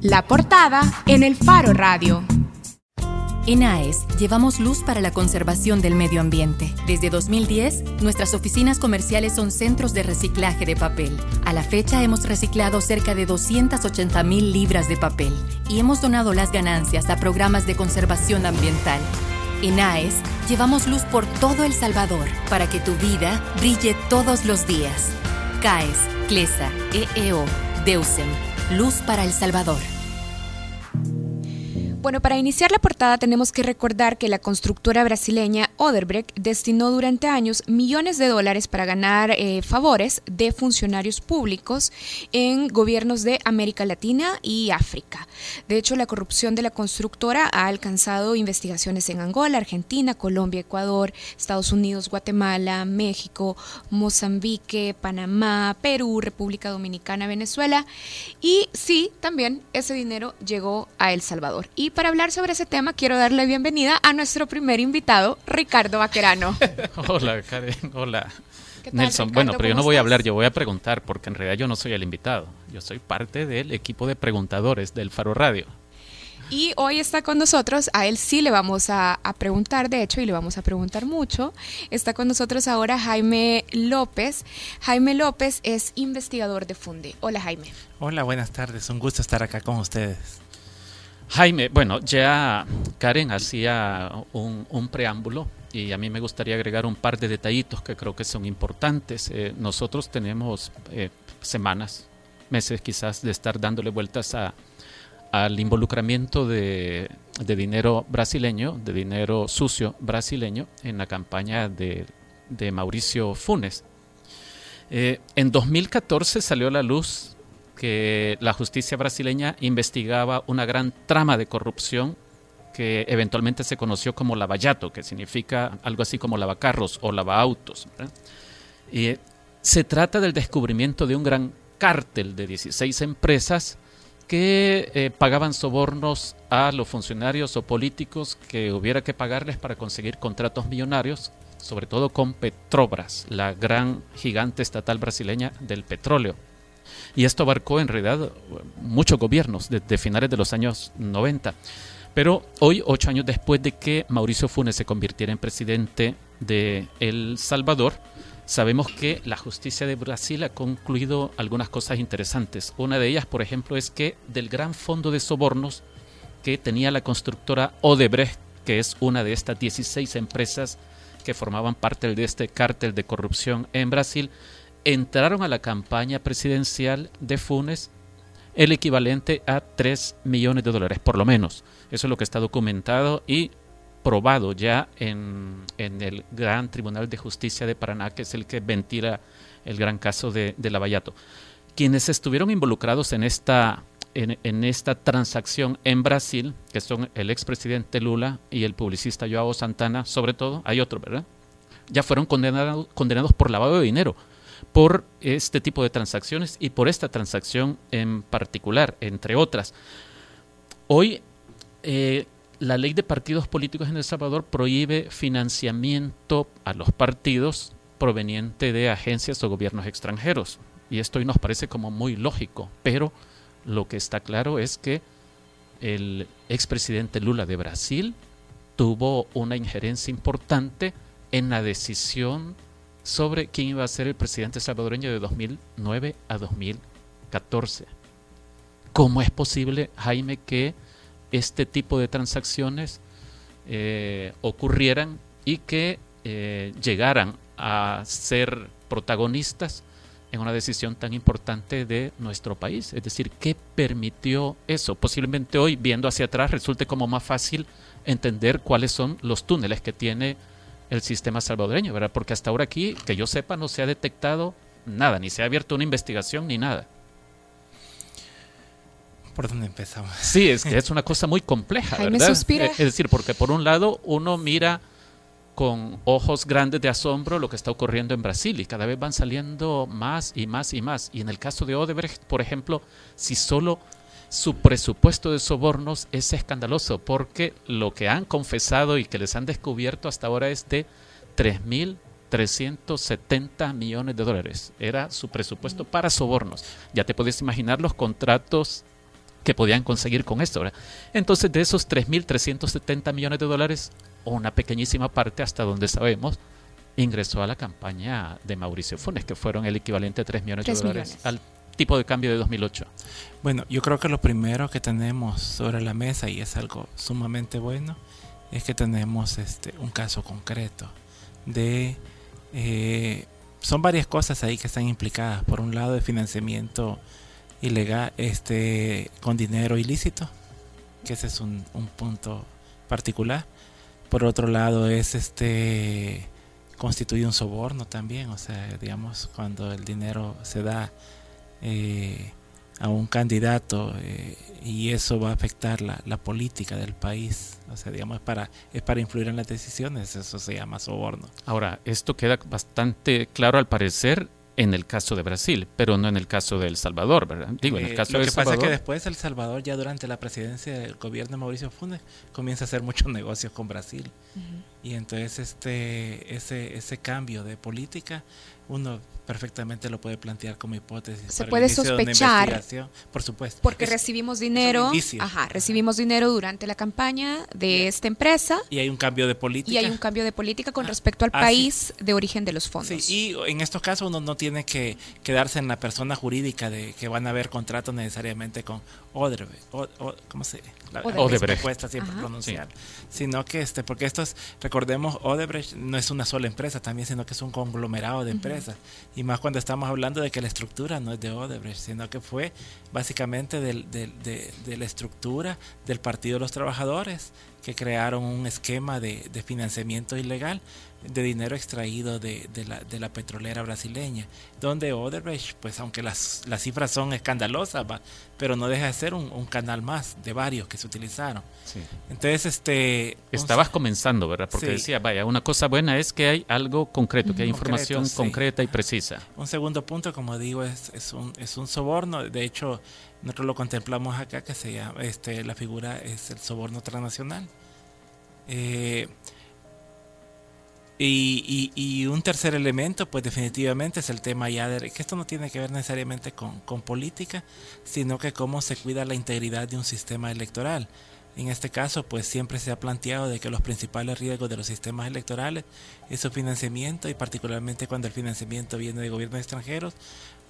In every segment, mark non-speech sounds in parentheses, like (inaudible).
La portada en el Faro Radio. En AES llevamos luz para la conservación del medio ambiente. Desde 2010, nuestras oficinas comerciales son centros de reciclaje de papel. A la fecha hemos reciclado cerca de 280 mil libras de papel y hemos donado las ganancias a programas de conservación ambiental. En AES llevamos luz por todo El Salvador para que tu vida brille todos los días. CAES, CLESA, EEO, DEUSEM, Luz para El Salvador. Bueno, para iniciar la portada tenemos que recordar que la constructora brasileña Oderbrecht destinó durante años millones de dólares para ganar eh, favores de funcionarios públicos en gobiernos de América Latina y África. De hecho, la corrupción de la constructora ha alcanzado investigaciones en Angola, Argentina, Colombia, Ecuador, Estados Unidos, Guatemala, México, Mozambique, Panamá, Perú, República Dominicana, Venezuela y sí, también ese dinero llegó a El Salvador. Y para hablar sobre ese tema quiero darle bienvenida a nuestro primer invitado, Ricardo Vaquerano. (laughs) hola, Karen. Hola. Nelson, bueno, pero yo no voy a hablar, yo voy a preguntar, porque en realidad yo no soy el invitado. Yo soy parte del equipo de preguntadores del Faro Radio. Y hoy está con nosotros, a él sí le vamos a, a, preguntar, de hecho, y le vamos a preguntar mucho. Está con nosotros ahora Jaime López. Jaime López es investigador de Funde. Hola Jaime. Hola, buenas tardes. Un gusto estar acá con ustedes. Jaime, bueno, ya Karen hacía un, preámbulo y a mí me gustaría agregar un par de detallitos que creo que son importantes. Eh, nosotros tenemos eh, semanas, meses quizás de estar dándole vueltas a, al involucramiento de, dinero brasileño, de dinero sucio brasileño en la campaña de, Mauricio Funes. Eh, en 2014 salió a la luz que la justicia brasileña investigaba una gran trama de corrupción que eventualmente se conoció como lavallato, que significa algo así como lavacarros o lavaautos. Y se trata del descubrimiento de un gran cártel de 16 empresas que eh, pagaban sobornos a los funcionarios o políticos que hubiera que pagarles para conseguir contratos millonarios, sobre todo con Petrobras, la gran gigante estatal brasileña del petróleo. Y esto abarcó en realidad muchos gobiernos desde finales de los años 90. Pero hoy, ocho años después de que Mauricio Funes se convirtiera en presidente de El Salvador, sabemos que la justicia de Brasil ha concluido algunas cosas interesantes. Una de ellas, por ejemplo, es que del gran fondo de sobornos que tenía la constructora Odebrecht, que es una de estas 16 empresas que formaban parte de este cártel de corrupción en Brasil, entraron a la campaña presidencial de Funes el equivalente a 3 millones de dólares, por lo menos. Eso es lo que está documentado y probado ya en, el Gran Tribunal de Justicia de Paraná, que es el que ventila el gran caso de, de Lavallato. Quienes estuvieron involucrados en esta, en, esta transacción en Brasil, que son el expresidente Lula y el publicista Joao Santana, sobre todo, hay otro, ¿verdad? Ya fueron condenados, condenados por lavado de dinero por este tipo de transacciones y por esta transacción en particular, entre otras. Hoy eh, la ley de partidos políticos en El Salvador prohíbe financiamiento a los partidos proveniente de agencias o gobiernos extranjeros. Y esto hoy nos parece como muy lógico, pero lo que está claro es que el expresidente Lula de Brasil tuvo una injerencia importante en la decisión sobre quién iba a ser el presidente salvadoreño de 2009 a 2014. ¿Cómo es posible, Jaime, que este tipo de transacciones eh, ocurrieran y que eh, llegaran a ser protagonistas en una decisión tan importante de nuestro país? Es decir, ¿qué permitió eso? Posiblemente hoy, viendo hacia atrás, resulte como más fácil entender cuáles son los túneles que tiene el sistema salvadoreño, ¿verdad? Porque hasta ahora aquí, que yo sepa, no se ha detectado nada, ni se ha abierto una investigación ni nada. ¿Por dónde empezamos? Sí, es que es una cosa muy compleja, ¿verdad? Es decir, porque por un lado uno mira con ojos grandes de asombro lo que está ocurriendo en Brasil y cada vez van saliendo más y más y más. Y en el caso de Odebrecht, por ejemplo, si solo su presupuesto de sobornos es escandaloso porque lo que han confesado y que les han descubierto hasta ahora es de 3.370 millones de dólares. Era su presupuesto para sobornos. Ya te puedes imaginar los contratos que podían conseguir con esto. Entonces, de esos 3.370 millones de dólares, una pequeñísima parte, hasta donde sabemos, ingresó a la campaña de Mauricio Funes, que fueron el equivalente a 3 millones de dólares al tipo de cambio de 2008. Bueno, yo creo que lo primero que tenemos sobre la mesa, y es algo sumamente bueno, es que tenemos este un caso concreto de... Eh, son varias cosas ahí que están implicadas. Por un lado, de financiamiento ilegal, este, con dinero ilícito, que ese es un, un punto particular. Por otro lado, es este constituye un soborno también, o sea, digamos, cuando el dinero se da eh, a un candidato eh, y eso va a afectar la, la, política del país, o sea, digamos, es para, es para influir en las decisiones, eso se llama soborno. Ahora, esto queda bastante claro al parecer en el caso de Brasil, pero no en el caso de El Salvador, ¿verdad? Digo, en el eh, caso lo que pasa es que después El Salvador, ya durante la presidencia del gobierno de Mauricio Funes, comienza a hacer muchos negocios con Brasil. Y entonces este ese, ese cambio de política uno perfectamente lo puede plantear como hipótesis. Se puede sospechar. Por supuesto. Porque recibimos dinero. Ajá, recibimos dinero durante la campaña de esta empresa. Y hay un cambio de política. Y hay un cambio de política con ah, respecto al país de origen de los fondos. Sí, y en estos casos uno no tiene que quedarse en la persona jurídica de que van a haber contratos necesariamente con Odebrecht. ¿Cómo se la, Odebrecht. cuesta siempre pronunciar. Sino que, este porque estos, recordemos, Odebrecht no es una sola empresa también, sino que es un conglomerado de empresas. Y más cuando estamos hablando de que la estructura no es de Odebrecht, sino que fue básicamente de, la estructura del Partido de los Trabajadores, que crearon un esquema de, financiamiento ilegal de dinero extraído de, la, de la petrolera brasileña, donde Odebrecht, pues aunque las, las cifras son escandalosas, pero no deja de ser un, canal más de varios que se utilizaron. Entonces, este... Estabas comenzando, ¿verdad? Porque decía, vaya, una cosa buena es que hay algo concreto, que hay información concreta y precisa. Un segundo punto, como digo, es, es, un, es un soborno. De hecho, nosotros lo contemplamos acá, que se llama, este, la figura es el soborno transnacional. Eh, y, un tercer elemento, pues definitivamente es el tema ya de que esto no tiene que ver necesariamente con, con, política, sino que cómo se cuida la integridad de un sistema electoral. En este caso, pues siempre se ha planteado de que los principales riesgos de los sistemas electorales es su financiamiento y particularmente cuando el financiamiento viene de gobiernos extranjeros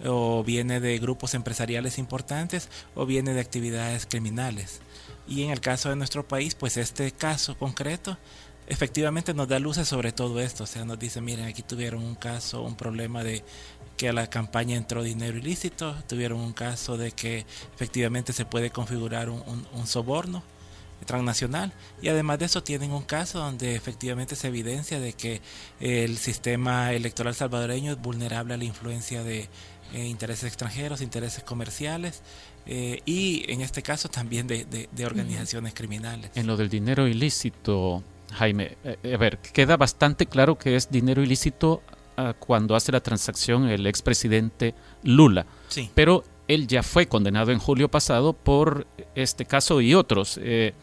o viene de grupos empresariales importantes o viene de actividades criminales. Y en el caso de nuestro país, pues este caso concreto efectivamente nos da luces sobre todo esto. O sea, nos dice, miren, aquí tuvieron un caso, un problema de que a la campaña entró dinero ilícito, tuvieron un caso de que efectivamente se puede configurar un, soborno transnacional y además de eso tienen un caso donde efectivamente se evidencia de que el sistema electoral salvadoreño es vulnerable a la influencia de eh, intereses extranjeros, intereses comerciales eh, y en este caso también de, de organizaciones criminales. En lo del dinero ilícito, Jaime, eh, a ver, queda bastante claro que es dinero ilícito ah, cuando hace la transacción el expresidente Lula. Sí. Pero él ya fue condenado en julio pasado por este caso y otros. Eh,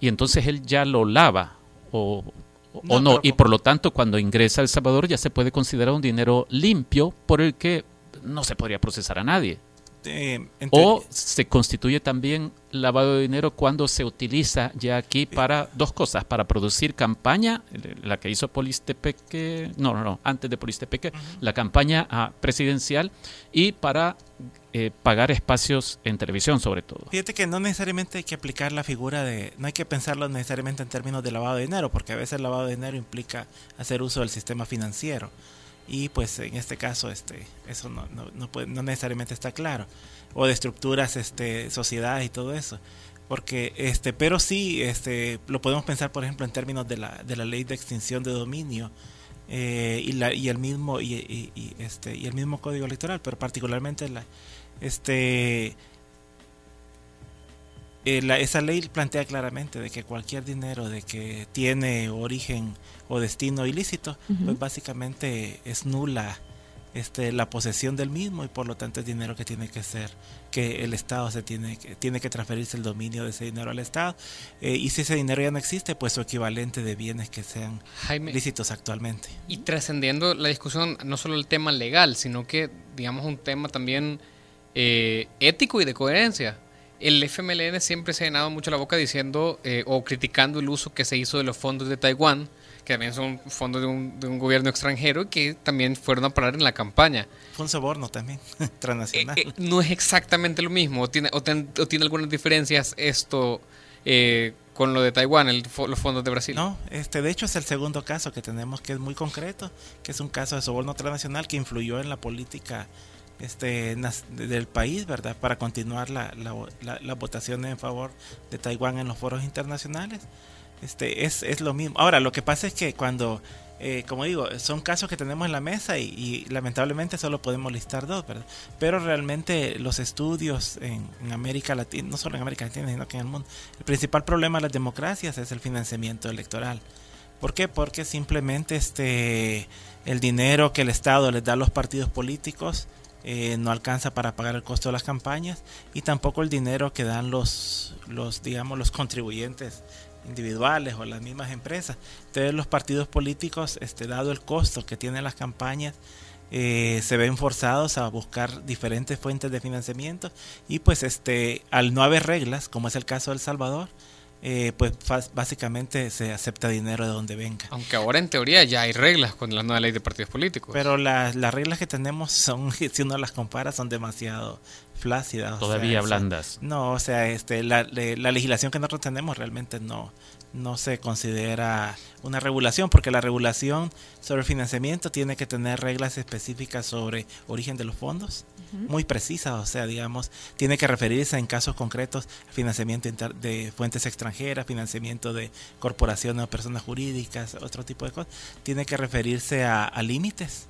y entonces él ya lo lava o, o no. Y por lo tanto, cuando ingresa a El Salvador ya se puede considerar un dinero limpio por el que no se podría procesar a nadie. Eh, o se constituye también lavado de dinero cuando se utiliza ya aquí para dos cosas, para producir campaña, la que hizo Polistepeque, no, no, no, antes de Polistepeque, la campaña ah, presidencial y para eh, pagar espacios en televisión sobre todo. Fíjate que no necesariamente hay que aplicar la figura de, no hay que pensarlo necesariamente en términos de lavado de dinero, porque a veces el lavado de dinero implica hacer uso del sistema financiero y pues en este caso este eso no, no, no, puede, no necesariamente está claro. O de estructuras este sociedades y todo eso. Porque este pero sí este lo podemos pensar por ejemplo en términos de la, de la ley de extinción de dominio eh, y, la, y el mismo y, y, este y el mismo código electoral pero particularmente la este eh, esa ley plantea claramente de que cualquier dinero de que tiene origen o destino ilícito, pues básicamente es nula este, la posesión del mismo y por lo tanto es dinero que tiene que ser, que el Estado se tiene, que, tiene que transferirse el dominio de ese dinero al Estado. Eh, y si ese dinero ya no existe, pues su equivalente de bienes que sean ilícitos actualmente. Y trascendiendo la discusión, no solo el tema legal, sino que, digamos, un tema también eh, ético y de coherencia el FMLN siempre se ha llenado mucho la boca diciendo eh, o criticando el uso que se hizo de los fondos de Taiwán, que también son fondos de un, de un gobierno extranjero que también fueron a parar en la campaña. Fue un soborno también, (laughs) transnacional. Eh, eh, no es exactamente lo mismo, o tiene, o, ten, o tiene algunas diferencias esto eh, con lo de Taiwán, el, los fondos de Brasil. No, este, de hecho es el segundo caso que tenemos que es muy concreto, que es un caso de soborno transnacional que influyó en la política este, del país, ¿verdad? Para continuar la, la, la, la votación en favor de Taiwán en los foros internacionales. Este, es, es lo mismo. Ahora, lo que pasa es que cuando, eh, como digo, son casos que tenemos en la mesa y, y, lamentablemente solo podemos listar dos, ¿verdad? Pero realmente los estudios en, en, América Latina, no solo en América Latina, sino que en el mundo, el principal problema de las democracias es el financiamiento electoral. ¿Por qué? Porque simplemente este, el dinero que el Estado les da a los partidos políticos eh, no alcanza para pagar el costo de las campañas y tampoco el dinero que dan los, los digamos, los contribuyentes individuales o las mismas empresas. Entonces los partidos políticos, este, dado el costo que tienen las campañas, eh, se ven forzados a buscar diferentes fuentes de financiamiento y pues este al no haber reglas, como es el caso de El Salvador, eh, pues básicamente se acepta dinero de donde venga. Aunque ahora en teoría ya hay reglas con la nueva ley de partidos políticos. Pero las, las reglas que tenemos son, (laughs) si uno las compara, son demasiado flácidas. Todavía o sea, blandas. No, o sea, este, la, la legislación que nosotros tenemos realmente no, no se considera una regulación, porque la regulación sobre financiamiento tiene que tener reglas específicas sobre origen de los fondos, uh -huh. muy precisas, o sea, digamos, tiene que referirse en casos concretos a financiamiento de fuentes extranjeras, financiamiento de corporaciones o personas jurídicas, otro tipo de cosas, tiene que referirse a, a límites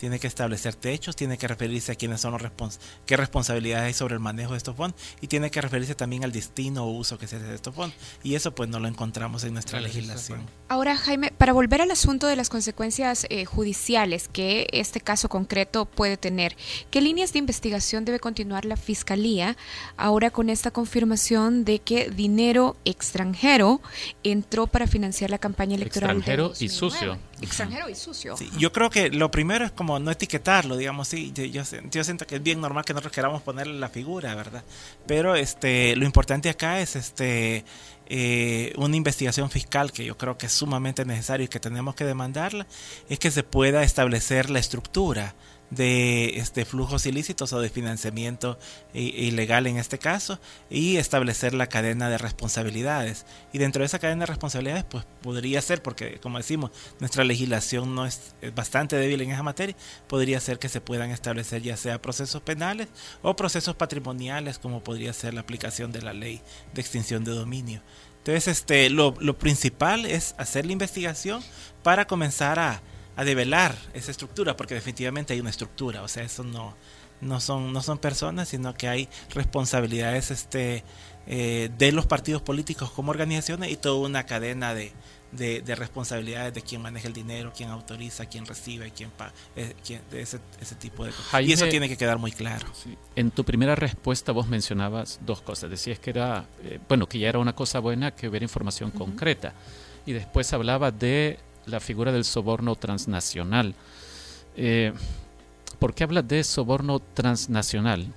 tiene que establecer techos, tiene que referirse a quiénes son los respons qué responsabilidades hay sobre el manejo de estos fondos y tiene que referirse también al destino o uso que se hace de estos fondos. Y eso pues no lo encontramos en nuestra legislación. Ahora, Jaime, para volver al asunto de las consecuencias eh, judiciales que este caso concreto puede tener, ¿qué líneas de investigación debe continuar la Fiscalía ahora con esta confirmación de que dinero extranjero entró para financiar la campaña electoral? Extranjero y sucio. Extranjero y sucio. Sí, yo creo que lo primero es como no etiquetarlo, digamos, sí, yo, siento que es bien normal que nosotros queramos ponerle la figura, ¿verdad? Pero este, lo importante acá es este, eh, una investigación fiscal que yo creo que es sumamente necesario y que tenemos que demandarla, es que se pueda establecer la estructura de este, flujos ilícitos o de financiamiento ilegal en este caso y establecer la cadena de responsabilidades. Y dentro de esa cadena de responsabilidades pues podría ser porque como decimos nuestra legislación no es, es bastante débil en esa materia podría ser que se puedan establecer ya sea procesos penales o procesos patrimoniales como podría ser la aplicación de la ley de extinción de dominio. Entonces este lo, lo principal es hacer la investigación para comenzar a a develar esa estructura, porque definitivamente hay una estructura, o sea, eso no, no, son, no son personas, sino que hay responsabilidades este, eh, de los partidos políticos como organizaciones y toda una cadena de, de, de, responsabilidades de quién maneja el dinero, quién autoriza, quién recibe, quién paga, eh, quién, de ese, ese, tipo de cosas. Jaime, y eso tiene que quedar muy claro. Sí. En tu primera respuesta vos mencionabas dos cosas. Decías que era, eh, bueno, que ya era una cosa buena que hubiera información uh -huh. concreta. Y después hablaba de la figura del soborno transnacional. Eh, ¿Por qué hablas de soborno transnacional?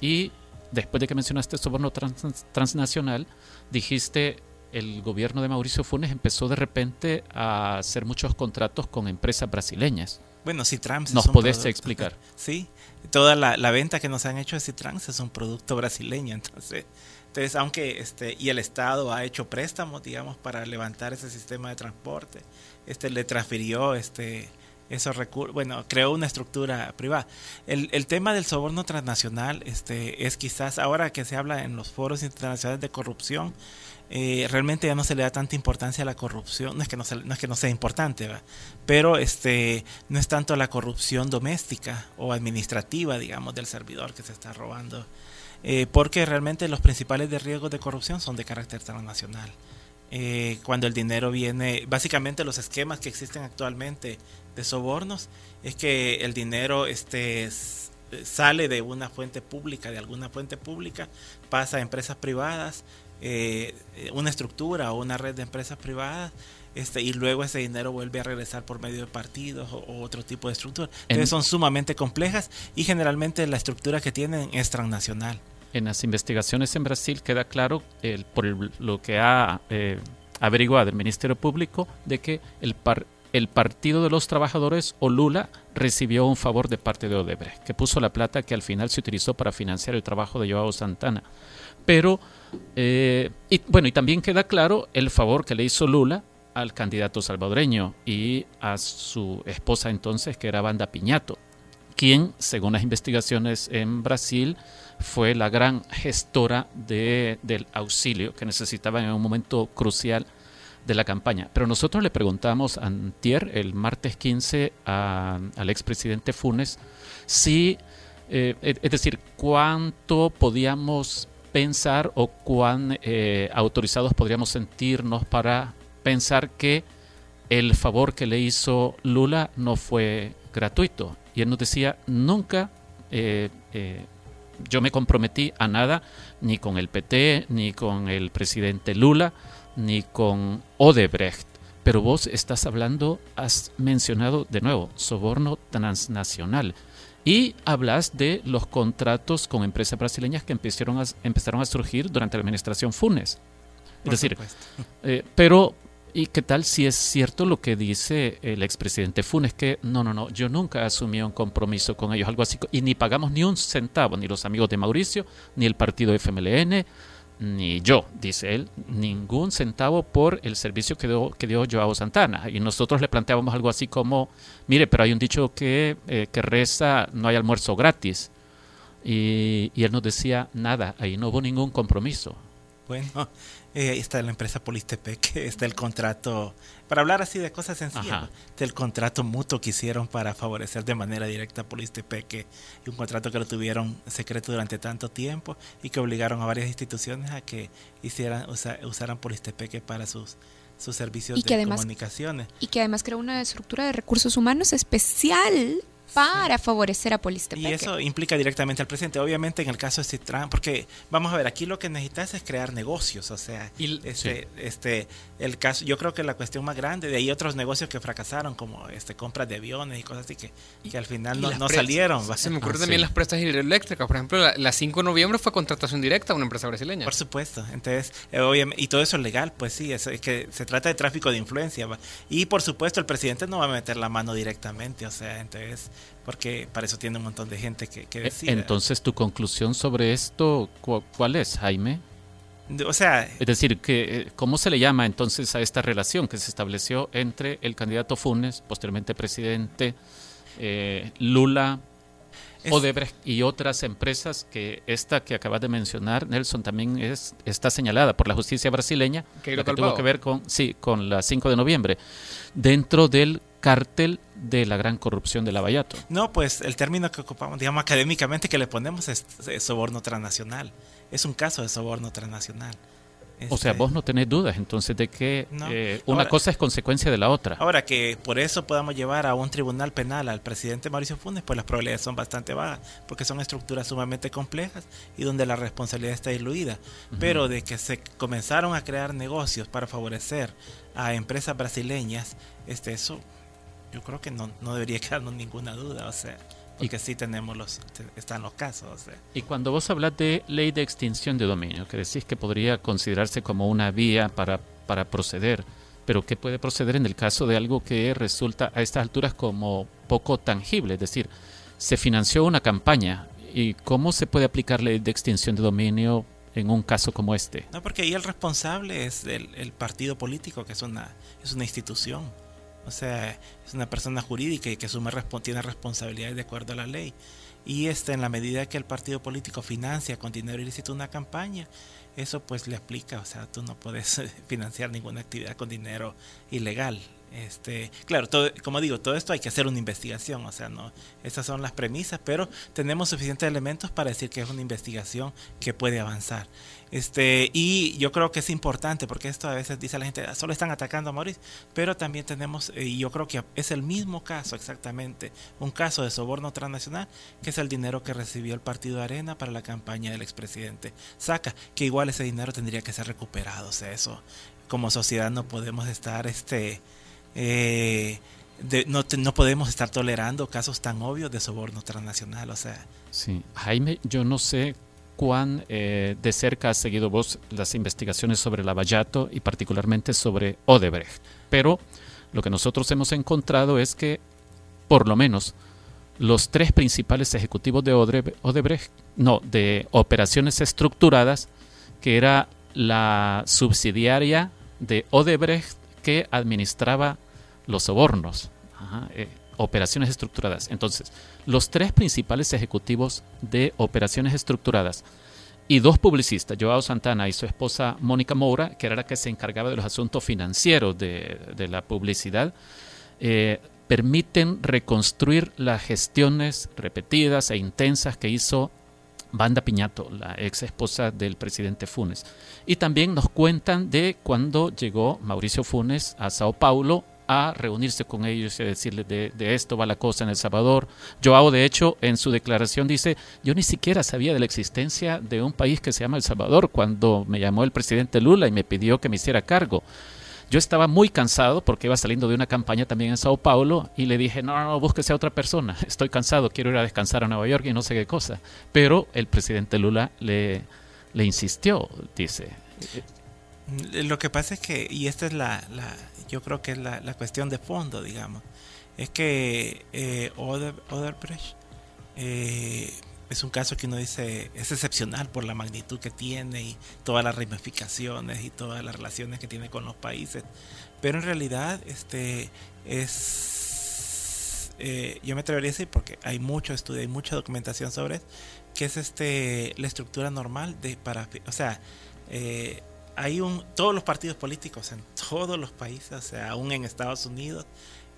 Y después de que mencionaste soborno trans, transnacional, dijiste el gobierno de Mauricio Funes empezó de repente a hacer muchos contratos con empresas brasileñas. Bueno, Citrans. ¿Nos podés explicar? (laughs) Sí, toda la, la, venta que nos han hecho de Citrans es un producto brasileño, entonces entonces, aunque este y el Estado ha hecho préstamos, digamos, para levantar ese sistema de transporte, este le transfirió este esos recursos, bueno, creó una estructura privada. El, el, tema del soborno transnacional este, es quizás ahora que se habla en los foros internacionales de corrupción, eh, realmente ya no se le da tanta importancia a la corrupción, no es que no, es que no sea importante, pero este, no es tanto la corrupción doméstica o administrativa, digamos, del servidor que se está robando eh, porque realmente los principales de riesgos de corrupción son de carácter transnacional. Eh, cuando el dinero viene, básicamente los esquemas que existen actualmente de sobornos es que el dinero este, sale de una fuente pública, de alguna fuente pública, pasa a empresas privadas, eh, una estructura o una red de empresas privadas este, y luego ese dinero vuelve a regresar por medio de partidos o, o otro tipo de estructura. Entonces son sumamente complejas y generalmente la estructura que tienen es transnacional. En las investigaciones en Brasil queda claro, el, por lo que ha eh, averiguado el Ministerio Público, de que el, el Partido de los Trabajadores o Lula recibió un favor de parte de Odebrecht, que puso la plata que al final se utilizó para financiar el trabajo de Joao Santana. Pero, eh, y, bueno, y también queda claro el favor que le hizo Lula al candidato salvadoreño y a su esposa entonces, que era Banda Piñato, quien, según las investigaciones en Brasil, fue la gran gestora de, del auxilio que necesitaban en un momento crucial de la campaña. Pero nosotros le preguntamos antier, el martes 15, al expresidente Funes, si, eh, es decir, cuánto podíamos pensar o cuán eh, autorizados podríamos sentirnos para pensar que el favor que le hizo Lula no fue gratuito. Y él nos decía, nunca eh, yo me comprometí a nada, ni con el PT, ni con el presidente Lula, ni con Odebrecht. Pero vos estás hablando, has mencionado de nuevo, soborno transnacional. Y hablas de los contratos con empresas brasileñas que empezaron a, empezaron a surgir durante la administración Funes. Es decir, eh, pero ¿Y qué tal si es cierto lo que dice el expresidente Funes? Que no, no, no, yo nunca asumí un compromiso con ellos, algo así, y ni pagamos ni un centavo, ni los amigos de Mauricio, ni el partido FMLN, ni yo, dice él, ningún centavo por el servicio que dio, que dio Joao Santana. Y nosotros le planteábamos algo así como, mire, pero hay un dicho que, eh, que reza, no hay almuerzo gratis. Y, y él nos decía, nada, ahí no hubo ningún compromiso. Bueno, (laughs) eh, está la empresa Polistepec, (laughs) está el contrato, para hablar así de cosas sencillas, del contrato mutuo que hicieron para favorecer de manera directa a Polistepec, y un contrato que lo tuvieron secreto durante tanto tiempo y que obligaron a varias instituciones a que hicieran usaran Polistepec para sus sus servicios de comunicaciones. Y que además creó una estructura de recursos humanos especial para favorecer a Polistepec. Y eso implica directamente al presidente. Obviamente en el caso de Citran, porque vamos a ver, aquí lo que necesitas es crear negocios, o sea, este, este, el caso, yo creo que la cuestión más grande, de ahí otros negocios que fracasaron, como este compras de aviones y cosas así que, que al final no, no salieron. Se me ocurre ah, también las prestas hidroeléctricas, por ejemplo, la, 5 de noviembre fue contratación directa a una empresa brasileña. Por supuesto, entonces, eh, obviamente, y todo eso es legal, pues sí, es, que se trata de tráfico de influencia. Y por supuesto el presidente no va a meter la mano directamente, o sea, entonces porque para eso tiene un montón de gente que, que eh, Entonces, tu conclusión sobre esto, ¿cuál es, Jaime? O sea... Es decir, que, eh, ¿cómo se le llama entonces a esta relación que se estableció entre el candidato Funes, posteriormente presidente, eh, Lula, Odebrecht y otras empresas que esta que acabas de mencionar, Nelson, también es, está señalada por la justicia brasileña, que, que tuvo que ver con, sí, con la 5 de noviembre, dentro del cártel de la gran corrupción de Lavallato. No, pues el término que ocupamos, digamos académicamente que le ponemos es, soborno transnacional. Es un caso de soborno transnacional. o sea, este, vos no tenés dudas entonces de que eh, una cosa es consecuencia de la otra. Ahora que por eso podamos llevar a un tribunal penal al presidente Mauricio Funes, pues las probabilidades son bastante bajas, porque son estructuras sumamente complejas y donde la responsabilidad está diluida. Pero de que se comenzaron a crear negocios para favorecer a empresas brasileñas, este, eso yo creo que no, no debería (laughs) quedarnos ninguna duda, o sea, porque sí tenemos los, están los casos. O sea. Y cuando vos hablas de ley de extinción de dominio, que decís que podría considerarse como una vía para, para proceder, pero ¿qué puede proceder en el caso de algo que resulta a estas alturas como poco tangible? Es decir, se financió una campaña y ¿cómo se puede aplicar ley de extinción de dominio en un caso como este? No, porque ahí el responsable es el, el partido político, que es una, es una institución. O sea, es una persona jurídica y que asume, tiene responsabilidades de acuerdo a la ley. Y este, en la medida que el partido político financia con dinero ilícito una campaña, eso pues le aplica. O sea, tú no puedes (laughs) financiar ninguna actividad con dinero ilegal. Este, claro, todo, como digo, todo esto hay que hacer una investigación, o sea, no, estas son las premisas, pero tenemos suficientes elementos para decir que es una investigación que puede avanzar. Este, y yo creo que es importante, porque esto a veces dice la gente, ah, solo están atacando a Mauricio, pero también tenemos, eh, y yo creo que es el mismo caso exactamente, un caso de soborno transnacional, que es el dinero que recibió el partido Arena para la campaña del expresidente Saca, que igual ese dinero tendría que ser recuperado, o sea, eso como sociedad no podemos estar, este, eh, no, no podemos estar tolerando casos tan obvios de soborno transnacional, o sea. Jaime, yo no sé cuán eh, de cerca has seguido vos las investigaciones sobre Lavallato y particularmente sobre Odebrecht. Pero lo que nosotros hemos encontrado es que, por lo menos, los tres principales ejecutivos de Odebrecht, no, de operaciones estructuradas, que era la subsidiaria de Odebrecht que administraba los sobornos. Eh, operaciones estructuradas. Entonces, los tres principales ejecutivos de operaciones estructuradas y dos publicistas, Joao Santana y su esposa Mónica Moura, que era la que se encargaba de los asuntos financieros de, la publicidad, eh, permiten reconstruir las gestiones repetidas e intensas que hizo Banda Piñato, la ex esposa del presidente Funes. Y también nos cuentan de cuando llegó Mauricio Funes a Sao Paulo a reunirse con ellos y a decirles de, esto va la cosa en El Salvador. Joao, de hecho, en su declaración dice, yo ni siquiera sabía de la existencia de un país que se llama El Salvador cuando me llamó el presidente Lula y me pidió que me hiciera cargo. Yo estaba muy cansado porque iba saliendo de una campaña también en Sao Paulo y le dije, no, no, no, búsquese a otra persona, (laughs) estoy cansado, quiero ir a descansar a Nueva York y no sé qué cosa. Pero el presidente Lula le, le insistió, dice. Lo que pasa es que, y esta es la, la yo creo que es la, la, cuestión de fondo, digamos, es que eh, Oderbrecht eh, es un caso que uno dice es excepcional por la magnitud que tiene y todas las ramificaciones y todas las relaciones que tiene con los países. Pero en realidad este es eh, yo me atrevería a decir porque hay mucho estudio, hay mucha documentación sobre que es este la estructura normal de para o sea eh, hay un todos los partidos políticos en todos los países, o sea, aún en Estados Unidos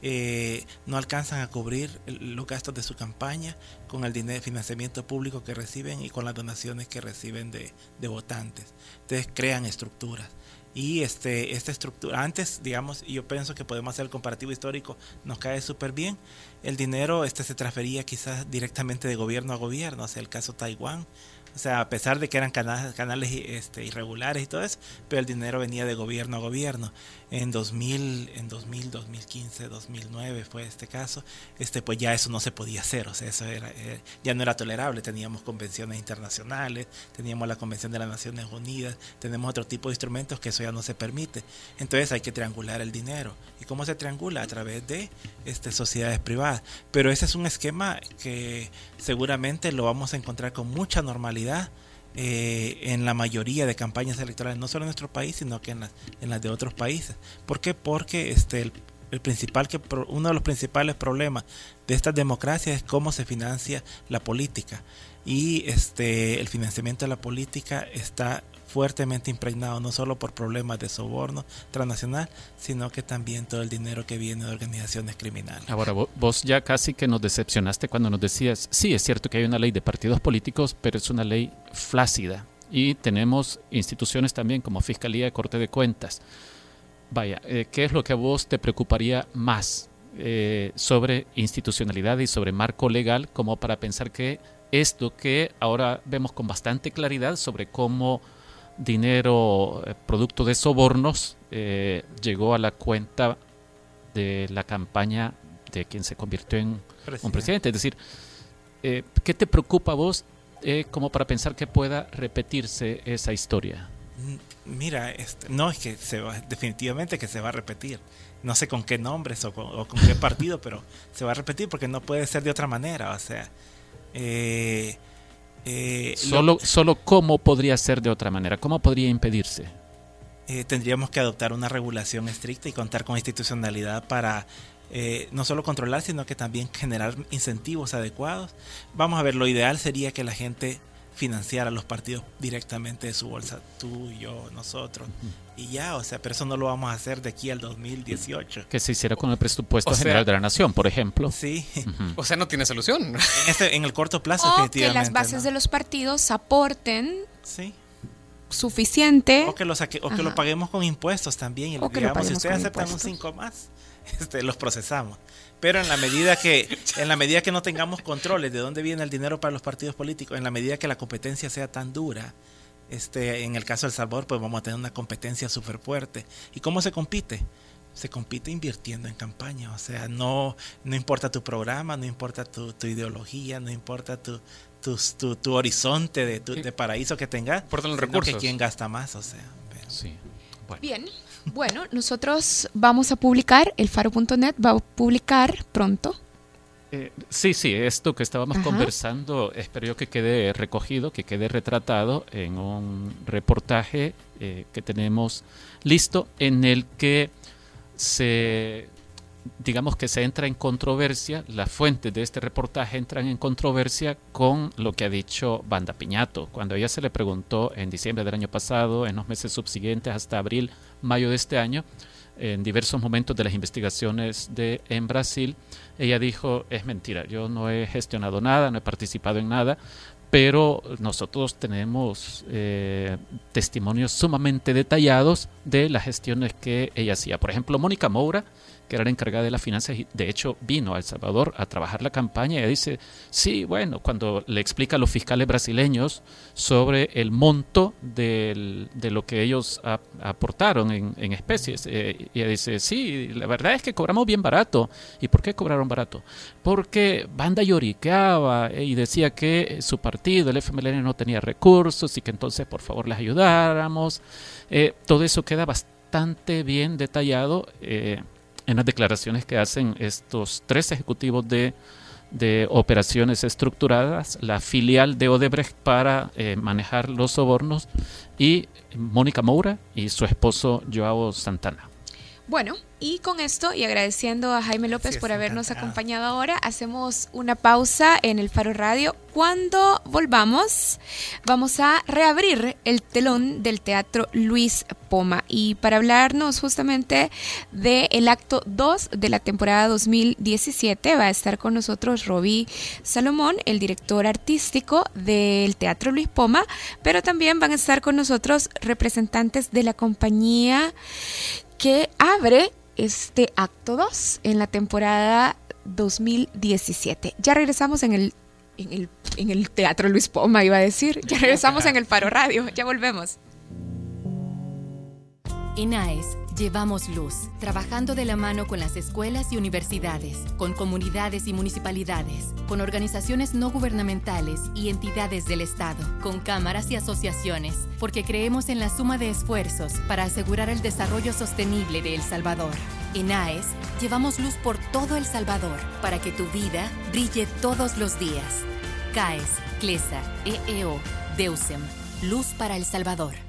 eh, no alcanzan a cubrir los gastos de su campaña con el dinero financiamiento público que reciben y con las donaciones que reciben de, votantes. Entonces crean estructuras. Y este, esta estructura, antes, digamos, yo pienso que podemos hacer el comparativo histórico, nos cae súper bien. El dinero este se transfería quizás directamente de gobierno a gobierno, o sea, el caso Taiwán, o sea, a pesar de que eran canales, canales este, irregulares y todo eso, pero el dinero venía de gobierno a gobierno. En 2000, en 2000, 2015, 2009 fue este caso, este, pues ya eso no se podía hacer, o sea, eso era, eh, ya no era tolerable. Teníamos convenciones internacionales, teníamos la Convención de las Naciones Unidas, tenemos otro tipo de instrumentos que eso ya no se permite. Entonces hay que triangular el dinero. ¿Y cómo se triangula? A través de este, sociedades privadas. Pero ese es un esquema que seguramente lo vamos a encontrar con mucha normalidad eh, en la mayoría de campañas electorales, no solo en nuestro país, sino que en las, en las de otros países. ¿Por qué? Porque este, el, principal que, uno de los principales problemas de estas democracias es cómo se financia la política. Y este, el financiamiento de la política está fuertemente impregnado no solo por problemas de soborno transnacional, sino que también todo el dinero que viene de organizaciones criminales. Ahora, vos ya casi que nos decepcionaste cuando nos decías, sí, es cierto que hay una ley de partidos políticos, pero es una ley flácida y tenemos instituciones también como Fiscalía de Corte de Cuentas. Vaya, eh, ¿qué es lo que a vos te preocuparía más eh, sobre institucionalidad y sobre marco legal como para pensar que esto que ahora vemos con bastante claridad sobre cómo dinero eh, producto de sobornos eh, llegó a la cuenta de la campaña de quien se convirtió en un presidente. Es decir, eh, ¿qué te preocupa a vos como para pensar que pueda repetirse esa historia? Mm, mira, este, no es que se va, definitivamente que se va a repetir. No sé con qué nombres o con, qué partido, (laughs) pero se va a repetir porque no puede ser de otra manera. O sea, eh, eh, solo, solo cómo podría ser de otra manera, cómo podría impedirse. Eh, tendríamos que adoptar una regulación estricta y contar con institucionalidad para eh, no solo controlar, sino que también generar incentivos adecuados. Vamos a ver, lo ideal sería que la gente financiara los partidos directamente de su bolsa, tú, yo, nosotros. Y ya, o sea, pero eso no lo vamos a hacer de aquí al 2018. Que se hiciera con el presupuesto general de la nación, por ejemplo. Sí. O sea, no tiene solución. En, este, en el corto plazo, o que las bases de los partidos aporten sí. suficiente. O que, lo o que lo paguemos con impuestos también. Y digamos, si ustedes aceptan un 5 más, (laughs) este, los procesamos. Pero en la medida que en la medida que no tengamos controles de dónde viene el dinero para los partidos políticos, en la medida que la competencia sea tan dura, este, en el caso del Salvador, pues vamos a tener una competencia súper fuerte. ¿Y cómo se compite? Se compite invirtiendo en campaña, o sea, no, no importa tu programa, no importa tu, ideología, no importa tu, tu, tu, horizonte de, de paraíso que tengas, por los recursos. que quien gasta más, o sea. Sí. Bien, bueno, nosotros vamos a publicar, el faro.net va a publicar pronto. Eh, sí, sí, esto que estábamos conversando, espero yo que quede recogido, que quede retratado en un reportaje eh, que tenemos listo en el que se digamos que se entra en controversia, las fuentes de este reportaje entran en controversia con lo que ha dicho Banda Piñato. Cuando ella se le preguntó en diciembre del año pasado, en los meses subsiguientes hasta abril, mayo de este año, en diversos momentos de las investigaciones en Brasil, ella dijo, es mentira, yo no he gestionado nada, no he participado en nada, pero nosotros tenemos eh, testimonios sumamente detallados de las gestiones que ella hacía. Por ejemplo, Mónica Moura, que era la encargada de las finanzas, de hecho vino a El Salvador a trabajar la campaña y dice, sí, bueno, cuando le explica a los fiscales brasileños sobre el monto de lo que ellos aportaron en, especies, eh, y ella dice, sí, la verdad es que cobramos bien barato. ¿Y por qué cobraron barato? Porque Banda lloriqueaba eh, y decía que su partido, el FMLN, no tenía recursos y que entonces por favor les ayudáramos. Eh, todo eso queda bastante bien detallado en las declaraciones que hacen estos tres ejecutivos de, operaciones estructuradas, la filial de Odebrecht para eh, manejar los sobornos y Mónica Moura y su esposo Joao Santana. Bueno, y con esto, y agradeciendo a Jaime López por habernos acompañado ahora, hacemos una pausa en el Faro Radio. Cuando volvamos, vamos a reabrir el telón del Teatro Luis Poma. Y para hablarnos justamente del acto 2 de la temporada 2017, va a estar con nosotros Roby Salomón, el director artístico del Teatro Luis Poma, pero también van a estar con nosotros representantes de la compañía que abre este acto 2 en la temporada 2017. Ya regresamos en el, en el, en el Teatro Luis Poma, iba a decir. Ya regresamos en el Paro Radio. Ya volvemos. INAES Llevamos luz, trabajando de la mano con las escuelas y universidades, con comunidades y municipalidades, con organizaciones no gubernamentales y entidades del Estado, con cámaras y asociaciones, porque creemos en la suma de esfuerzos para asegurar el desarrollo sostenible de El Salvador. En AES, llevamos luz por todo El Salvador, para que tu vida brille todos los días. CAES, CLESA, EEO, DEUSEM, Luz para El Salvador.